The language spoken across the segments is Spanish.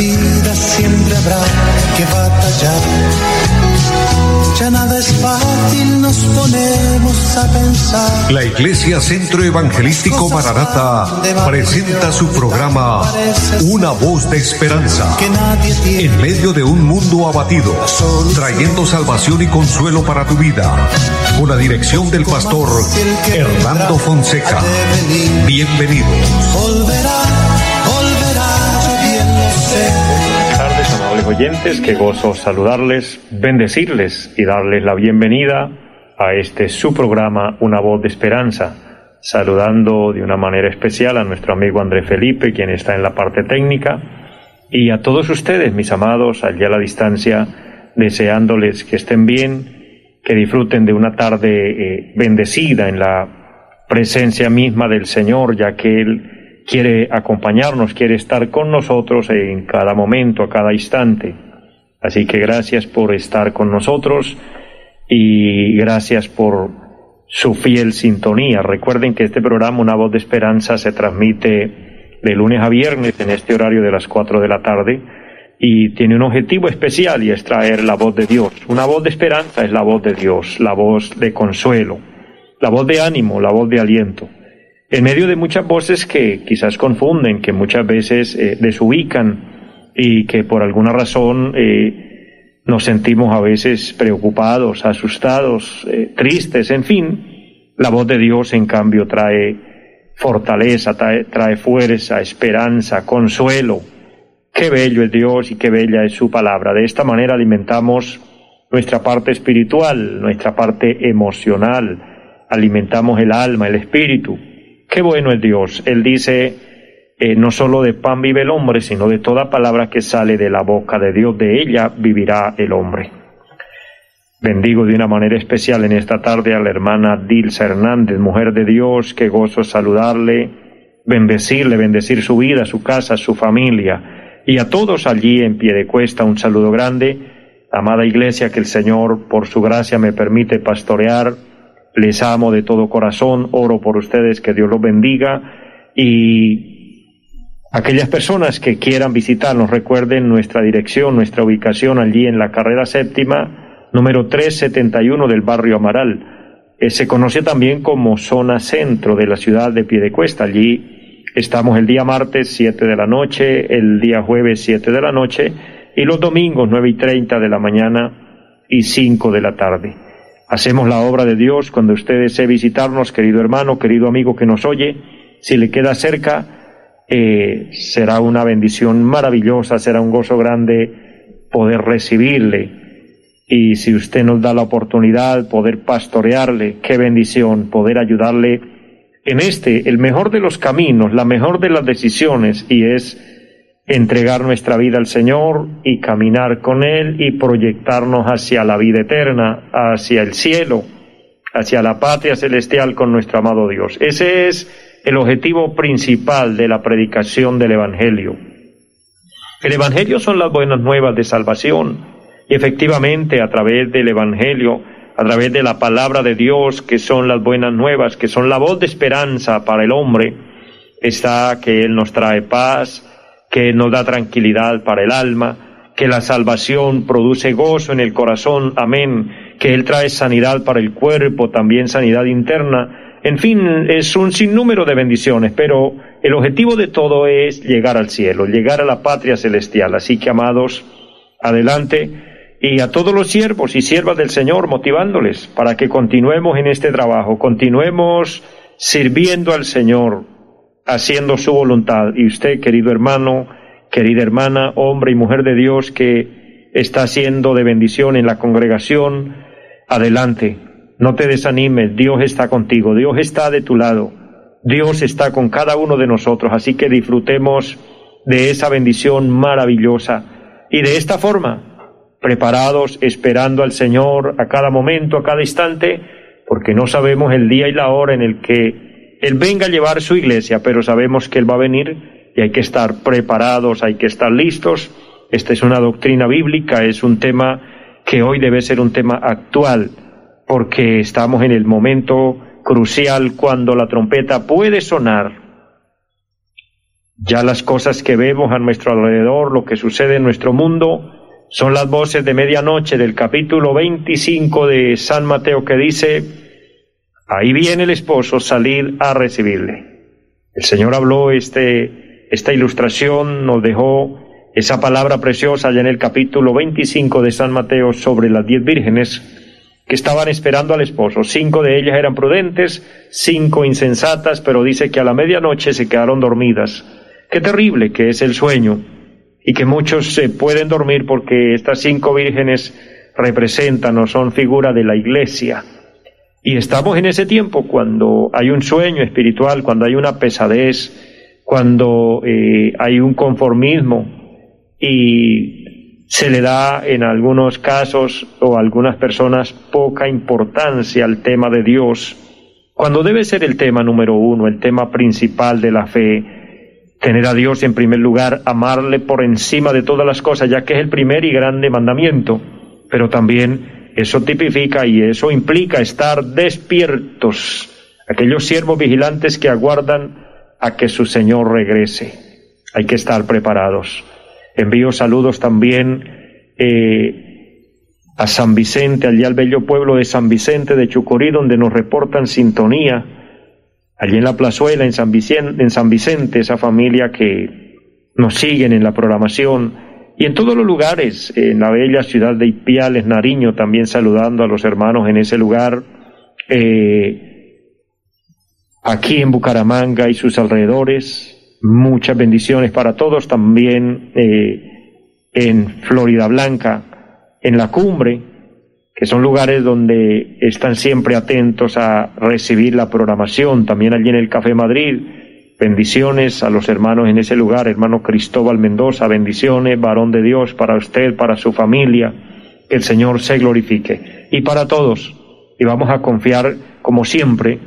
vida siempre habrá que batallar. Ya nada es fácil, nos ponemos a pensar. La Iglesia Centro Evangelístico Maranata presenta su programa Una voz de esperanza. En medio de un mundo abatido, trayendo salvación y consuelo para tu vida. Con la dirección del pastor Hernando Fonseca. Bienvenidos. Buenas amables oyentes, qué gozo saludarles, bendecirles y darles la bienvenida a este su programa Una voz de esperanza, saludando de una manera especial a nuestro amigo André Felipe, quien está en la parte técnica, y a todos ustedes, mis amados, allá a la distancia, deseándoles que estén bien, que disfruten de una tarde eh, bendecida en la presencia misma del Señor, ya que Él quiere acompañarnos, quiere estar con nosotros en cada momento, a cada instante. Así que gracias por estar con nosotros y gracias por su fiel sintonía. Recuerden que este programa, Una voz de esperanza, se transmite de lunes a viernes en este horario de las 4 de la tarde y tiene un objetivo especial y es traer la voz de Dios. Una voz de esperanza es la voz de Dios, la voz de consuelo, la voz de ánimo, la voz de aliento en medio de muchas voces que quizás confunden, que muchas veces eh, desubican y que por alguna razón eh, nos sentimos a veces preocupados, asustados, eh, tristes, en fin, la voz de Dios en cambio trae fortaleza, trae, trae fuerza, esperanza, consuelo. Qué bello es Dios y qué bella es su palabra. De esta manera alimentamos nuestra parte espiritual, nuestra parte emocional, alimentamos el alma, el espíritu Qué bueno es Dios. Él dice, eh, no solo de pan vive el hombre, sino de toda palabra que sale de la boca de Dios, de ella vivirá el hombre. Bendigo de una manera especial en esta tarde a la hermana Dilsa Hernández, mujer de Dios, qué gozo saludarle, bendecirle, bendecir su vida, su casa, su familia, y a todos allí en pie de cuesta un saludo grande. Amada iglesia, que el Señor, por su gracia, me permite pastorear les amo de todo corazón, oro por ustedes, que Dios los bendiga y aquellas personas que quieran visitarnos, recuerden nuestra dirección, nuestra ubicación allí en la carrera séptima, número 371 del barrio Amaral. Eh, se conoce también como zona centro de la ciudad de Piedecuesta. Allí estamos el día martes 7 de la noche, el día jueves 7 de la noche y los domingos 9 y 30 de la mañana y 5 de la tarde. Hacemos la obra de Dios cuando usted desee visitarnos, querido hermano, querido amigo que nos oye. Si le queda cerca, eh, será una bendición maravillosa, será un gozo grande poder recibirle. Y si usted nos da la oportunidad, poder pastorearle, qué bendición, poder ayudarle en este, el mejor de los caminos, la mejor de las decisiones, y es entregar nuestra vida al Señor y caminar con Él y proyectarnos hacia la vida eterna, hacia el cielo, hacia la patria celestial con nuestro amado Dios. Ese es el objetivo principal de la predicación del Evangelio. El Evangelio son las buenas nuevas de salvación y efectivamente a través del Evangelio, a través de la palabra de Dios, que son las buenas nuevas, que son la voz de esperanza para el hombre, está que Él nos trae paz, que nos da tranquilidad para el alma, que la salvación produce gozo en el corazón, amén, que Él trae sanidad para el cuerpo, también sanidad interna, en fin, es un sinnúmero de bendiciones, pero el objetivo de todo es llegar al cielo, llegar a la patria celestial. Así que, amados, adelante y a todos los siervos y siervas del Señor motivándoles para que continuemos en este trabajo, continuemos sirviendo al Señor, haciendo su voluntad. Y usted, querido hermano, querida hermana, hombre y mujer de Dios que está haciendo de bendición en la congregación, adelante, no te desanimes, Dios está contigo, Dios está de tu lado, Dios está con cada uno de nosotros, así que disfrutemos de esa bendición maravillosa. Y de esta forma, preparados, esperando al Señor a cada momento, a cada instante, porque no sabemos el día y la hora en el que él venga a llevar su iglesia, pero sabemos que Él va a venir y hay que estar preparados, hay que estar listos. Esta es una doctrina bíblica, es un tema que hoy debe ser un tema actual, porque estamos en el momento crucial cuando la trompeta puede sonar Ya las cosas que vemos a nuestro alrededor, lo que sucede en nuestro mundo, son las voces de medianoche del capítulo 25 de San Mateo que dice, ahí viene el esposo, salir a recibirle. El Señor habló este, esta ilustración, nos dejó esa palabra preciosa allá en el capítulo 25 de San Mateo sobre las diez vírgenes que estaban esperando al esposo. Cinco de ellas eran prudentes, cinco insensatas, pero dice que a la medianoche se quedaron dormidas. Qué terrible que es el sueño y que muchos se pueden dormir porque estas cinco vírgenes representan o son figura de la iglesia. Y estamos en ese tiempo cuando hay un sueño espiritual, cuando hay una pesadez, cuando eh, hay un conformismo y se le da en algunos casos o algunas personas poca importancia al tema de Dios, cuando debe ser el tema número uno, el tema principal de la fe, tener a Dios en primer lugar, amarle por encima de todas las cosas, ya que es el primer y grande mandamiento, pero también eso tipifica y eso implica estar despiertos, aquellos siervos vigilantes que aguardan a que su Señor regrese. Hay que estar preparados. Envío saludos también eh, a San Vicente, allí al bello pueblo de San Vicente de Chucorí, donde nos reportan sintonía. Allí en la plazuela, en San Vicente, en San Vicente esa familia que nos siguen en la programación y en todos los lugares, en la bella ciudad de Ipiales, Nariño, también saludando a los hermanos en ese lugar. Eh, aquí en Bucaramanga y sus alrededores, Muchas bendiciones para todos también eh, en Florida Blanca, en la cumbre, que son lugares donde están siempre atentos a recibir la programación, también allí en el Café Madrid. Bendiciones a los hermanos en ese lugar, hermano Cristóbal Mendoza, bendiciones, varón de Dios, para usted, para su familia, que el Señor se glorifique. Y para todos, y vamos a confiar, como siempre,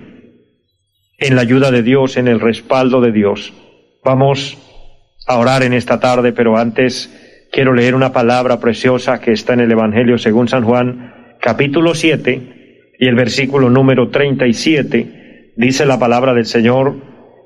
en la ayuda de Dios, en el respaldo de Dios. Vamos a orar en esta tarde, pero antes quiero leer una palabra preciosa que está en el Evangelio según San Juan, capítulo 7 y el versículo número 37. Dice la palabra del Señor,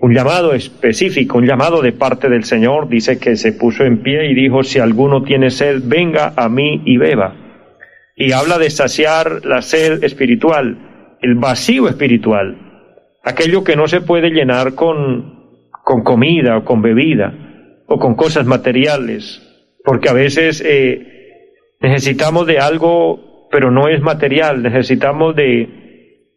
un llamado específico, un llamado de parte del Señor. Dice que se puso en pie y dijo, si alguno tiene sed, venga a mí y beba. Y habla de saciar la sed espiritual, el vacío espiritual, aquello que no se puede llenar con con comida o con bebida o con cosas materiales, porque a veces eh, necesitamos de algo, pero no es material, necesitamos de,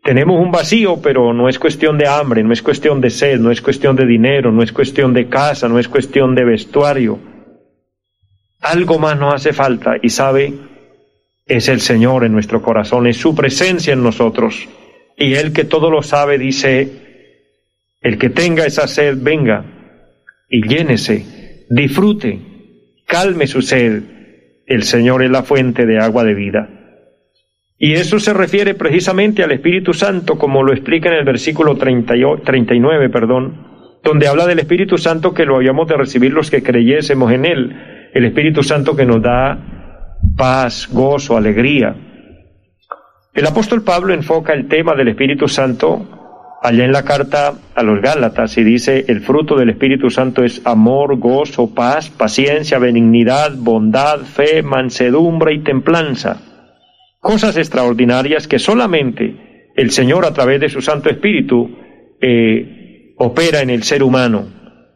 tenemos un vacío, pero no es cuestión de hambre, no es cuestión de sed, no es cuestión de dinero, no es cuestión de casa, no es cuestión de vestuario. Algo más nos hace falta y sabe, es el Señor en nuestro corazón, es su presencia en nosotros. Y Él que todo lo sabe dice, el que tenga esa sed, venga y llénese, disfrute, calme su sed. El Señor es la fuente de agua de vida. Y eso se refiere precisamente al Espíritu Santo, como lo explica en el versículo 39, perdón, donde habla del Espíritu Santo que lo habíamos de recibir los que creyésemos en Él. El Espíritu Santo que nos da paz, gozo, alegría. El apóstol Pablo enfoca el tema del Espíritu Santo allá en la carta a los Gálatas y dice, el fruto del Espíritu Santo es amor, gozo, paz, paciencia, benignidad, bondad, fe, mansedumbre y templanza. Cosas extraordinarias que solamente el Señor a través de su Santo Espíritu eh, opera en el ser humano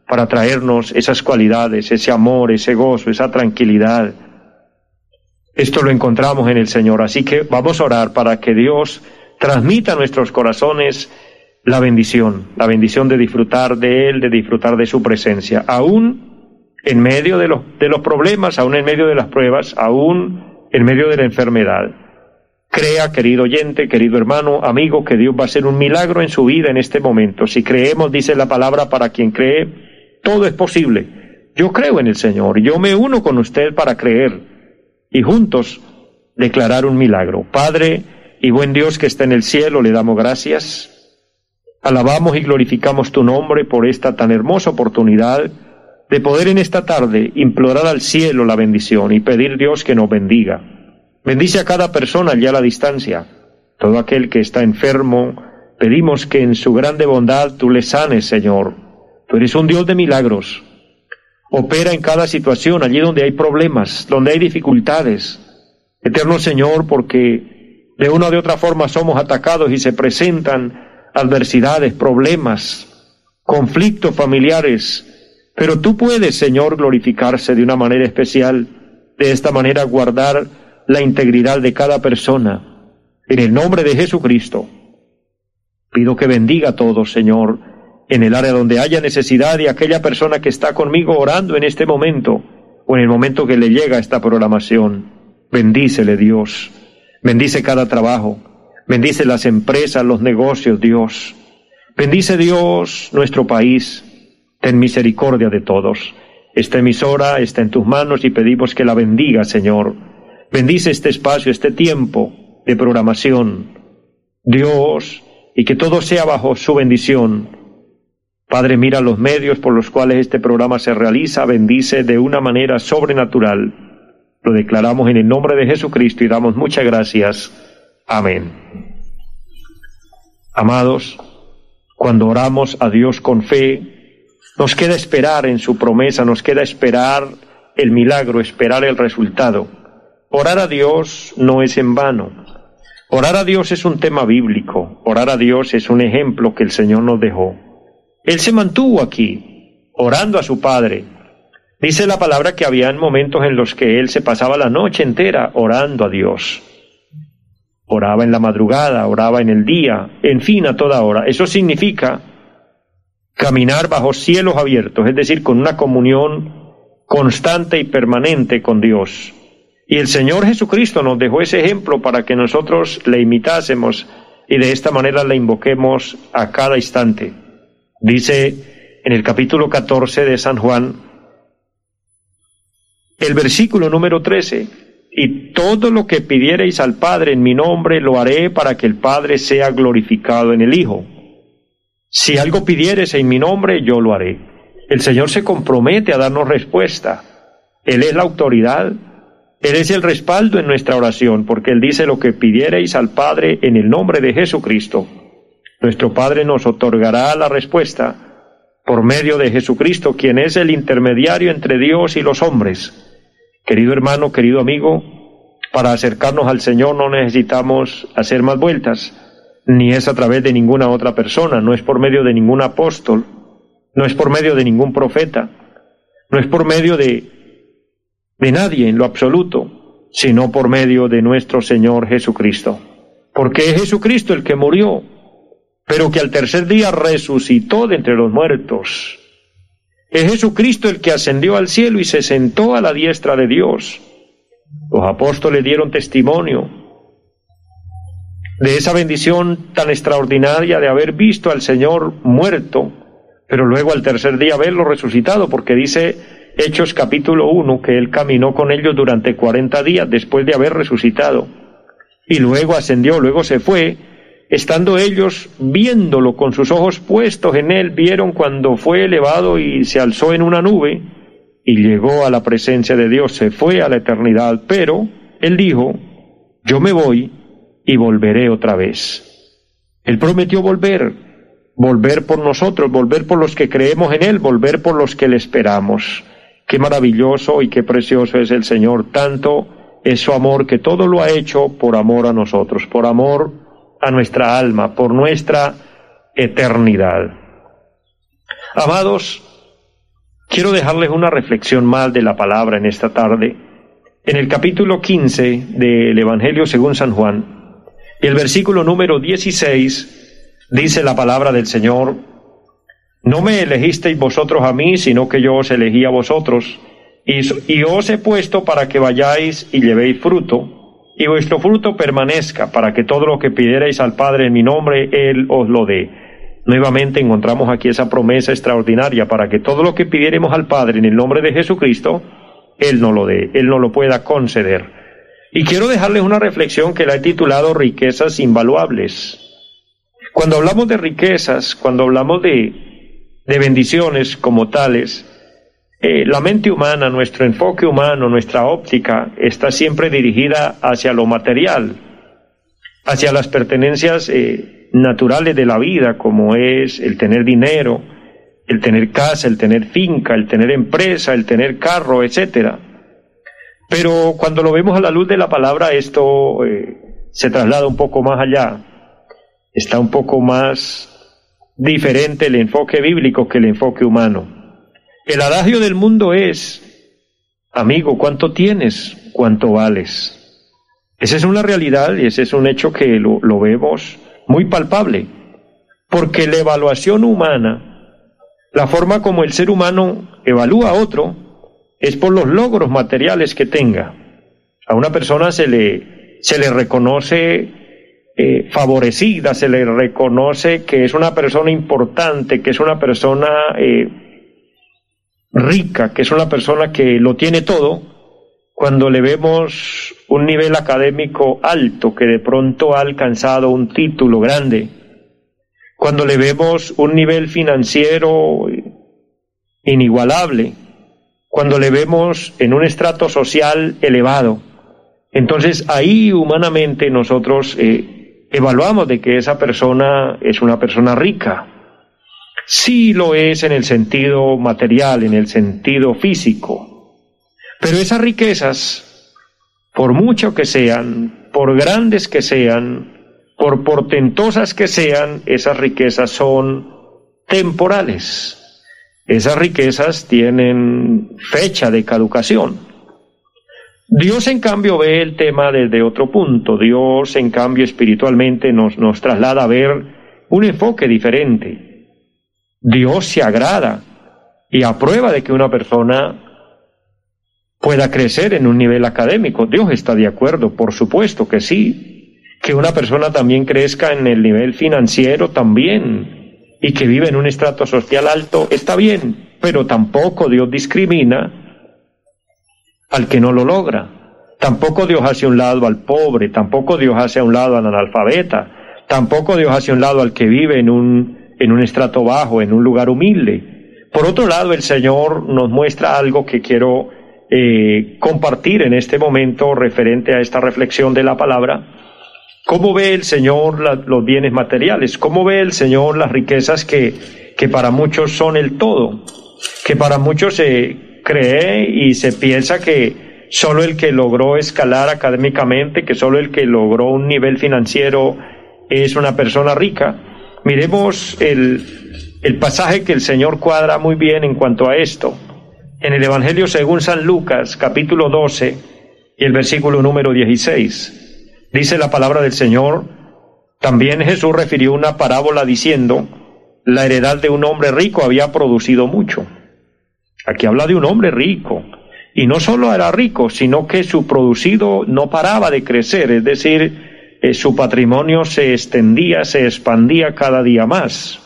para traernos esas cualidades, ese amor, ese gozo, esa tranquilidad. Esto lo encontramos en el Señor, así que vamos a orar para que Dios transmita a nuestros corazones la bendición, la bendición de disfrutar de Él, de disfrutar de su presencia, aún en medio de los, de los problemas, aún en medio de las pruebas, aún en medio de la enfermedad. Crea, querido oyente, querido hermano, amigo, que Dios va a hacer un milagro en su vida en este momento. Si creemos, dice la palabra, para quien cree, todo es posible. Yo creo en el Señor, yo me uno con usted para creer y juntos declarar un milagro. Padre y buen Dios que está en el cielo, le damos gracias. Alabamos y glorificamos tu nombre por esta tan hermosa oportunidad de poder en esta tarde implorar al cielo la bendición y pedir Dios que nos bendiga. Bendice a cada persona allá a la distancia. Todo aquel que está enfermo, pedimos que en su grande bondad tú le sanes, Señor. Tú eres un Dios de milagros. Opera en cada situación, allí donde hay problemas, donde hay dificultades. Eterno Señor, porque de una o de otra forma somos atacados y se presentan adversidades, problemas, conflictos familiares, pero tú puedes, Señor, glorificarse de una manera especial, de esta manera guardar la integridad de cada persona. En el nombre de Jesucristo, pido que bendiga a todos, Señor, en el área donde haya necesidad de aquella persona que está conmigo orando en este momento o en el momento que le llega esta programación. Bendícele, Dios. Bendice cada trabajo. Bendice las empresas, los negocios, Dios. Bendice, Dios, nuestro país ten misericordia de todos. Esta emisora está en tus manos y pedimos que la bendiga, Señor. Bendice este espacio, este tiempo de programación. Dios, y que todo sea bajo su bendición. Padre, mira los medios por los cuales este programa se realiza, bendice de una manera sobrenatural. Lo declaramos en el nombre de Jesucristo y damos muchas gracias. Amén. Amados, cuando oramos a Dios con fe, nos queda esperar en su promesa, nos queda esperar el milagro, esperar el resultado. Orar a Dios no es en vano. Orar a Dios es un tema bíblico. Orar a Dios es un ejemplo que el Señor nos dejó. Él se mantuvo aquí, orando a su Padre. Dice la palabra que habían momentos en los que Él se pasaba la noche entera orando a Dios. Oraba en la madrugada, oraba en el día, en fin, a toda hora. Eso significa caminar bajo cielos abiertos, es decir, con una comunión constante y permanente con Dios. Y el Señor Jesucristo nos dejó ese ejemplo para que nosotros le imitásemos y de esta manera le invoquemos a cada instante. Dice en el capítulo 14 de San Juan, el versículo número 13, y todo lo que pidiereis al Padre en mi nombre lo haré para que el Padre sea glorificado en el Hijo. Si algo pidieres en mi nombre, yo lo haré. El Señor se compromete a darnos respuesta. Él es la autoridad. Él es el respaldo en nuestra oración, porque Él dice lo que pidiereis al Padre en el nombre de Jesucristo. Nuestro Padre nos otorgará la respuesta por medio de Jesucristo, quien es el intermediario entre Dios y los hombres. Querido hermano, querido amigo, para acercarnos al Señor no necesitamos hacer más vueltas ni es a través de ninguna otra persona, no es por medio de ningún apóstol, no es por medio de ningún profeta, no es por medio de, de nadie en lo absoluto, sino por medio de nuestro Señor Jesucristo. Porque es Jesucristo el que murió, pero que al tercer día resucitó de entre los muertos. Es Jesucristo el que ascendió al cielo y se sentó a la diestra de Dios. Los apóstoles dieron testimonio de esa bendición tan extraordinaria de haber visto al Señor muerto, pero luego al tercer día verlo resucitado, porque dice Hechos capítulo 1 que Él caminó con ellos durante cuarenta días después de haber resucitado, y luego ascendió, luego se fue, estando ellos viéndolo con sus ojos puestos en Él, vieron cuando fue elevado y se alzó en una nube, y llegó a la presencia de Dios, se fue a la eternidad, pero Él dijo, yo me voy, y volveré otra vez. Él prometió volver, volver por nosotros, volver por los que creemos en Él, volver por los que le esperamos. Qué maravilloso y qué precioso es el Señor, tanto es su amor que todo lo ha hecho por amor a nosotros, por amor a nuestra alma, por nuestra eternidad. Amados, quiero dejarles una reflexión más de la palabra en esta tarde. En el capítulo 15 del Evangelio según San Juan, el versículo número 16 dice la palabra del Señor, no me elegisteis vosotros a mí, sino que yo os elegí a vosotros, y, os he puesto para que vayáis y llevéis fruto, y vuestro fruto permanezca, para que todo lo que pidierais al Padre en mi nombre, Él os lo dé. Nuevamente encontramos aquí esa promesa extraordinaria para que todo lo que pidiéremos al Padre en el nombre de Jesucristo, Él no lo dé, Él no lo pueda conceder. Y quiero dejarles una reflexión que la he titulado Riquezas Invaluables. Cuando hablamos de riquezas, cuando hablamos de, de bendiciones como tales, eh, la mente humana, nuestro enfoque humano, nuestra óptica está siempre dirigida hacia lo material, hacia las pertenencias eh, naturales de la vida, como es el tener dinero, el tener casa, el tener finca, el tener empresa, el tener carro, etcétera. Pero cuando lo vemos a la luz de la palabra, esto eh, se traslada un poco más allá. Está un poco más diferente el enfoque bíblico que el enfoque humano. El adagio del mundo es, amigo, ¿cuánto tienes? ¿Cuánto vales? Esa es una realidad y ese es un hecho que lo, lo vemos muy palpable, porque la evaluación humana, la forma como el ser humano evalúa a otro, es por los logros materiales que tenga. A una persona se le, se le reconoce eh, favorecida, se le reconoce que es una persona importante, que es una persona eh, rica, que es una persona que lo tiene todo, cuando le vemos un nivel académico alto, que de pronto ha alcanzado un título grande, cuando le vemos un nivel financiero inigualable, cuando le vemos en un estrato social elevado, entonces ahí humanamente nosotros eh, evaluamos de que esa persona es una persona rica. Sí lo es en el sentido material, en el sentido físico, pero esas riquezas, por mucho que sean, por grandes que sean, por portentosas que sean, esas riquezas son temporales. Esas riquezas tienen fecha de caducación. Dios en cambio ve el tema desde otro punto. Dios en cambio espiritualmente nos, nos traslada a ver un enfoque diferente. Dios se agrada y aprueba de que una persona pueda crecer en un nivel académico. Dios está de acuerdo, por supuesto que sí. Que una persona también crezca en el nivel financiero también y que vive en un estrato social alto, está bien, pero tampoco Dios discrimina al que no lo logra. Tampoco Dios hace un lado al pobre, tampoco Dios hace un lado al analfabeta, tampoco Dios hace un lado al que vive en un, en un estrato bajo, en un lugar humilde. Por otro lado, el Señor nos muestra algo que quiero eh, compartir en este momento referente a esta reflexión de la palabra. ¿Cómo ve el Señor los bienes materiales? ¿Cómo ve el Señor las riquezas que, que para muchos son el todo? Que para muchos se cree y se piensa que solo el que logró escalar académicamente, que solo el que logró un nivel financiero es una persona rica. Miremos el, el pasaje que el Señor cuadra muy bien en cuanto a esto en el Evangelio según San Lucas, capítulo 12 y el versículo número 16. Dice la palabra del Señor, también Jesús refirió una parábola diciendo, la heredad de un hombre rico había producido mucho. Aquí habla de un hombre rico. Y no solo era rico, sino que su producido no paraba de crecer, es decir, eh, su patrimonio se extendía, se expandía cada día más.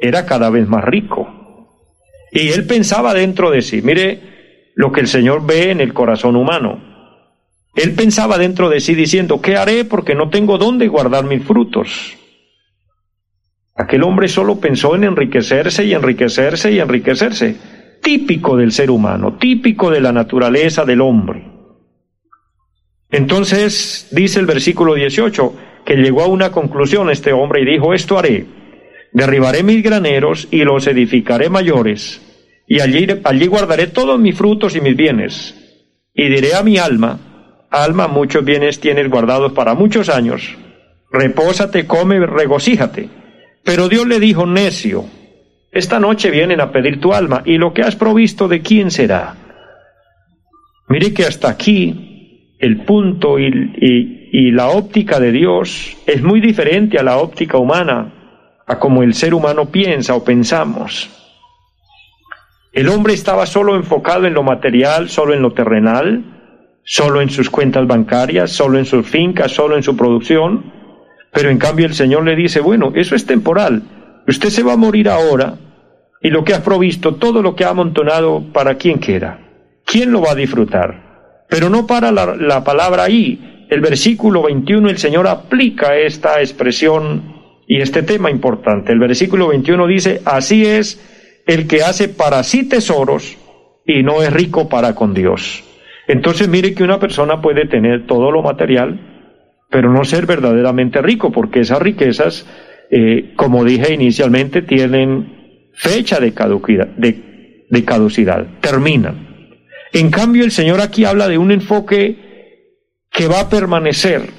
Era cada vez más rico. Y él pensaba dentro de sí, mire lo que el Señor ve en el corazón humano. Él pensaba dentro de sí diciendo, ¿qué haré porque no tengo dónde guardar mis frutos? Aquel hombre solo pensó en enriquecerse y enriquecerse y enriquecerse, típico del ser humano, típico de la naturaleza del hombre. Entonces dice el versículo 18 que llegó a una conclusión este hombre y dijo, esto haré derribaré mis graneros y los edificaré mayores, y allí, allí guardaré todos mis frutos y mis bienes. Y diré a mi alma, alma, muchos bienes tienes guardados para muchos años, repósate, come, regocíjate. Pero Dios le dijo, necio, esta noche vienen a pedir tu alma, y lo que has provisto de quién será. Mire que hasta aquí el punto y, la óptica de Dios es muy diferente a la óptica humana a como el ser humano piensa o pensamos. El hombre estaba solo enfocado en lo material, solo en lo terrenal, solo en sus cuentas bancarias, solo en sus fincas, solo en su producción, pero en cambio el Señor le dice, bueno, eso es temporal, Usted se va a morir ahora y lo que has provisto, todo lo que ha amontonado, ¿para quién queda? ¿Quién lo va a disfrutar? Pero no para la, la palabra ahí. El versículo 21 el Señor aplica esta expresión y este tema importante. El versículo 21 dice, así es el que hace para sí tesoros y no es rico para con Dios. Entonces mire que una persona puede tener todo lo material, pero no ser verdaderamente rico, porque esas riquezas, eh, como dije inicialmente, tienen fecha de caducidad, de, caducidad, terminan. En cambio, el Señor aquí habla de un enfoque que va a permanecer,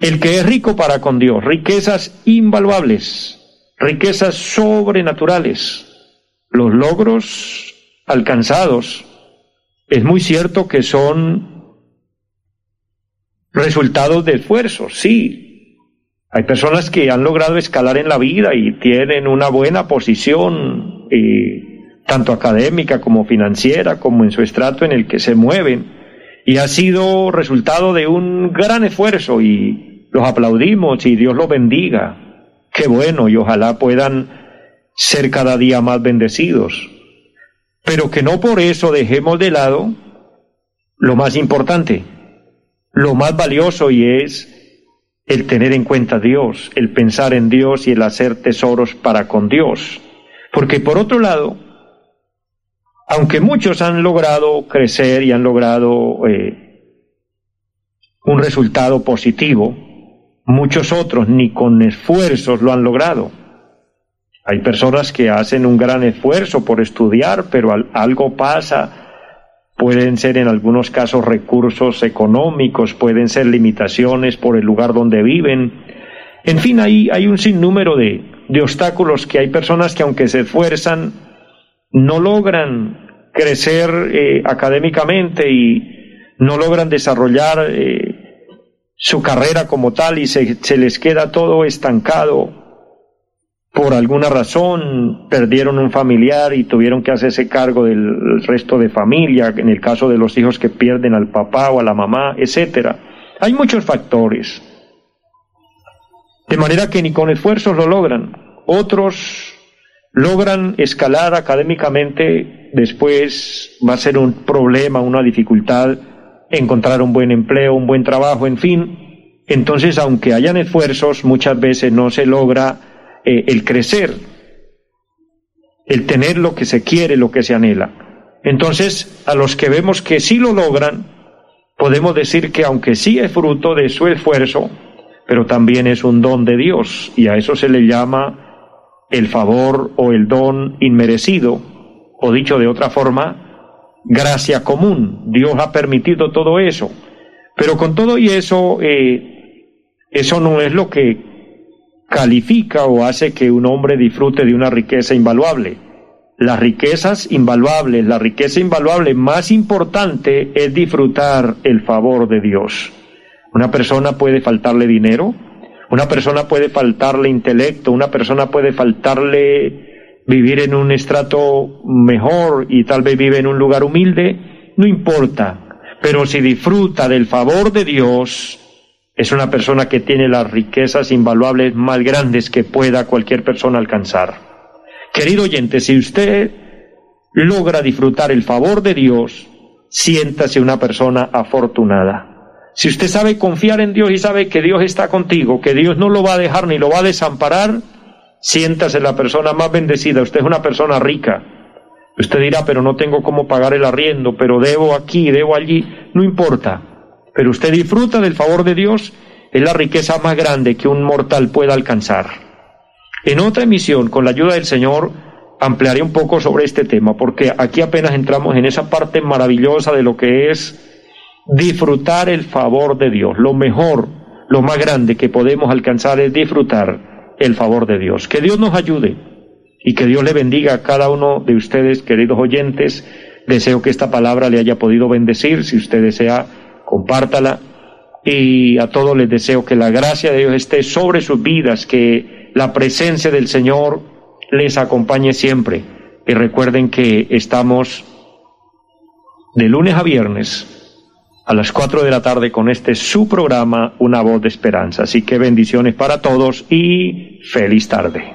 el que es rico para con Dios, riquezas invaluables, riquezas sobrenaturales, los logros alcanzados, es muy cierto que son resultados de esfuerzo, sí. Hay personas que han logrado escalar en la vida y tienen una buena posición, tanto académica como financiera, como en su estrato en el que se mueven, y ha sido resultado de un gran esfuerzo y los aplaudimos y Dios los bendiga. Qué bueno y ojalá puedan ser cada día más bendecidos pero que no por eso dejemos de lado lo más importante, lo más valioso y es el tener en cuenta a Dios, el pensar en Dios y el hacer tesoros para con Dios. Porque por otro lado, aunque muchos han logrado crecer y han logrado eh, un resultado positivo, muchos otros ni con esfuerzos lo han logrado. Hay personas que hacen un gran esfuerzo por estudiar, pero algo pasa. Pueden ser en algunos casos recursos económicos, pueden ser limitaciones por el lugar donde viven. En fin, hay, hay un sinnúmero de, de obstáculos que hay personas que aunque se esfuerzan, no logran crecer eh, académicamente y no logran desarrollar eh, su carrera como tal y se, se les queda todo estancado por alguna razón perdieron un familiar y tuvieron que hacerse cargo del resto de familia, en el caso de los hijos que pierden al papá o a la mamá, etcétera. Hay muchos factores. De manera que ni con esfuerzos lo logran. Otros logran escalar académicamente, después va a ser un problema, una dificultad encontrar un buen empleo, un buen trabajo, en fin. Entonces, aunque hayan esfuerzos, muchas veces no se logra eh, el crecer, el tener lo que se quiere, lo que se anhela. Entonces, a los que vemos que sí lo logran, podemos decir que aunque sí es fruto de su esfuerzo, pero también es un don de Dios, y a eso se le llama el favor o el don inmerecido, o dicho de otra forma, gracia común. Dios ha permitido todo eso. Pero con todo y eso, eh, eso no es lo que califica o hace que un hombre disfrute de una riqueza invaluable. Las riquezas invaluables, la riqueza invaluable más importante es disfrutar el favor de Dios. Una persona puede faltarle dinero, una persona puede faltarle intelecto, una persona puede faltarle vivir en un estrato mejor y tal vez vive en un lugar humilde, no importa. Pero si disfruta del favor de Dios, es una persona que tiene las riquezas invaluables más grandes que pueda cualquier persona alcanzar. Querido oyente, si usted logra disfrutar el favor de Dios, siéntase una persona afortunada. Si usted sabe confiar en Dios y sabe que Dios está contigo, que Dios no lo va a dejar ni lo va a desamparar, siéntase la persona más bendecida. Usted es una persona rica. Usted dirá, pero no tengo cómo pagar el arriendo, pero debo aquí, debo allí. No importa pero usted disfruta del favor de Dios, es la riqueza más grande que un mortal pueda alcanzar. En otra emisión, con la ayuda del Señor, ampliaré un poco sobre este tema, porque aquí apenas entramos en esa parte maravillosa de lo que es disfrutar el favor de Dios. Lo mejor, lo más grande que podemos alcanzar es disfrutar el favor de Dios. Que Dios nos ayude y que Dios le bendiga a cada uno de ustedes, queridos oyentes. Deseo que esta palabra le haya podido bendecir. Si usted desea compártala y a todos les deseo que la gracia de Dios esté sobre sus vidas, que la presencia del Señor les acompañe siempre. Y recuerden que estamos de lunes a viernes a las 4 de la tarde con este su programa Una voz de esperanza. Así que bendiciones para todos y feliz tarde.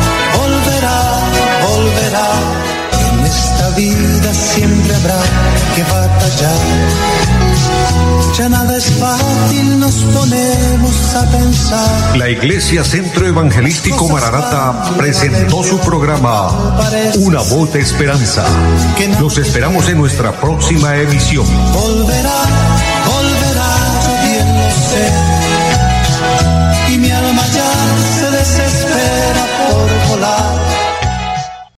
Ya nada es fácil, nos ponemos a pensar. La Iglesia Centro Evangelístico Mararata presentó su programa Una voz de esperanza. Los esperamos en nuestra próxima emisión. Volverá,